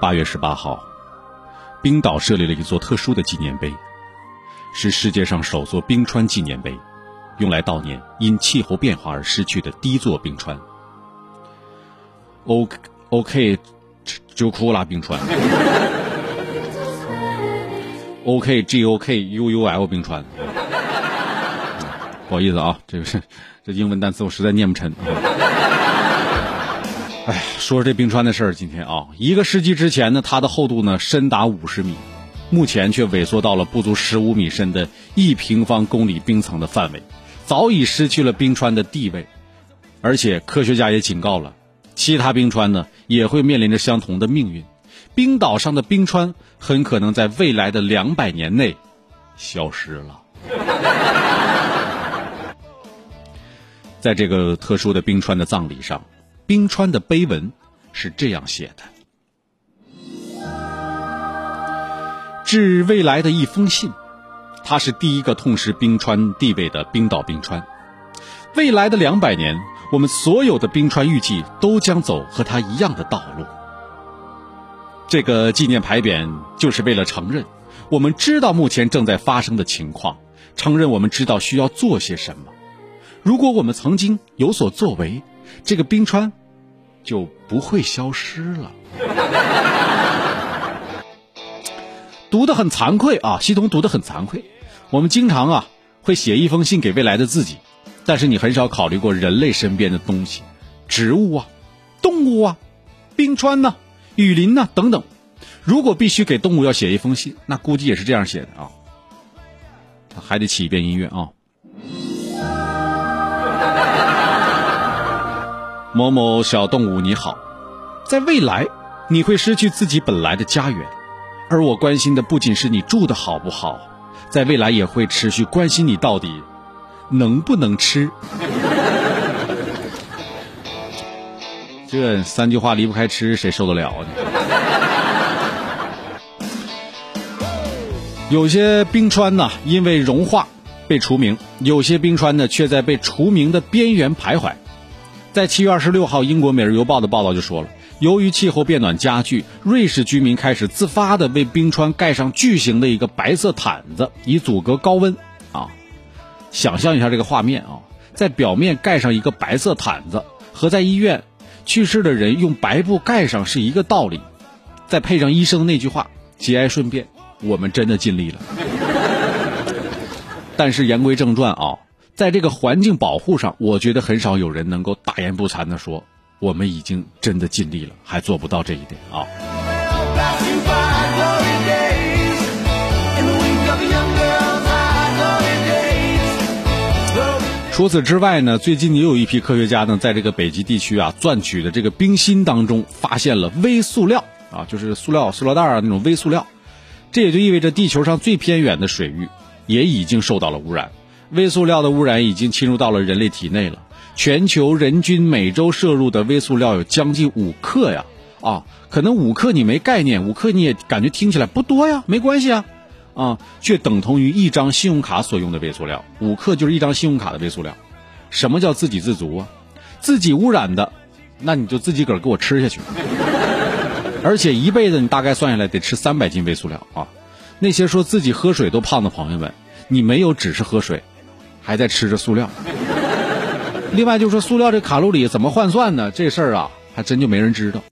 八月十八号，冰岛设立了一座特殊的纪念碑，是世界上首座冰川纪念碑，用来悼念因气候变化而失去的第一座冰川。O OK，就哭了冰川。OK G O K U U L 冰川。不好意思啊，这个是这英文单词我实在念不成。哎，说说这冰川的事儿，今天啊，一个世纪之前呢，它的厚度呢深达五十米，目前却萎缩到了不足十五米深的一平方公里冰层的范围，早已失去了冰川的地位。而且科学家也警告了，其他冰川呢也会面临着相同的命运。冰岛上的冰川很可能在未来的两百年内消失了。在这个特殊的冰川的葬礼上。冰川的碑文是这样写的：“致未来的一封信，它是第一个痛失冰川地位的冰岛冰川。未来的两百年，我们所有的冰川预计都将走和它一样的道路。这个纪念牌匾就是为了承认，我们知道目前正在发生的情况，承认我们知道需要做些什么。如果我们曾经有所作为，这个冰川。”就不会消失了。读的很惭愧啊，系统读的很惭愧。我们经常啊会写一封信给未来的自己，但是你很少考虑过人类身边的东西，植物啊、动物啊、冰川呐、雨林呐等等。如果必须给动物要写一封信，那估计也是这样写的啊。还得起一遍音乐啊。某某小动物你好，在未来你会失去自己本来的家园，而我关心的不仅是你住的好不好，在未来也会持续关心你到底能不能吃。这三句话离不开吃，谁受得了呢？有些冰川呢，因为融化被除名；有些冰川呢，却在被除名的边缘徘徊。在七月二十六号，英国《每日邮报》的报道就说了，由于气候变暖加剧，瑞士居民开始自发的为冰川盖上巨型的一个白色毯子，以阻隔高温。啊，想象一下这个画面啊，在表面盖上一个白色毯子，和在医院去世的人用白布盖上是一个道理。再配上医生的那句话：“节哀顺变，我们真的尽力了。”但是言归正传啊。在这个环境保护上，我觉得很少有人能够大言不惭的说我们已经真的尽力了，还做不到这一点啊。除此之外呢，最近也有一批科学家呢，在这个北极地区啊钻取的这个冰芯当中，发现了微塑料啊，就是塑料、塑料袋啊那种微塑料，这也就意味着地球上最偏远的水域也已经受到了污染。微塑料的污染已经侵入到了人类体内了。全球人均每周摄入的微塑料有将近五克呀！啊，可能五克你没概念，五克你也感觉听起来不多呀，没关系啊，啊，却等同于一张信用卡所用的微塑料。五克就是一张信用卡的微塑料。什么叫自给自足啊？自己污染的，那你就自己个儿给我吃下去。而且一辈子你大概算下来得吃三百斤微塑料啊！那些说自己喝水都胖的朋友们，你没有只是喝水。还在吃着塑料，另外就是说塑料这卡路里怎么换算呢？这事儿啊，还真就没人知道。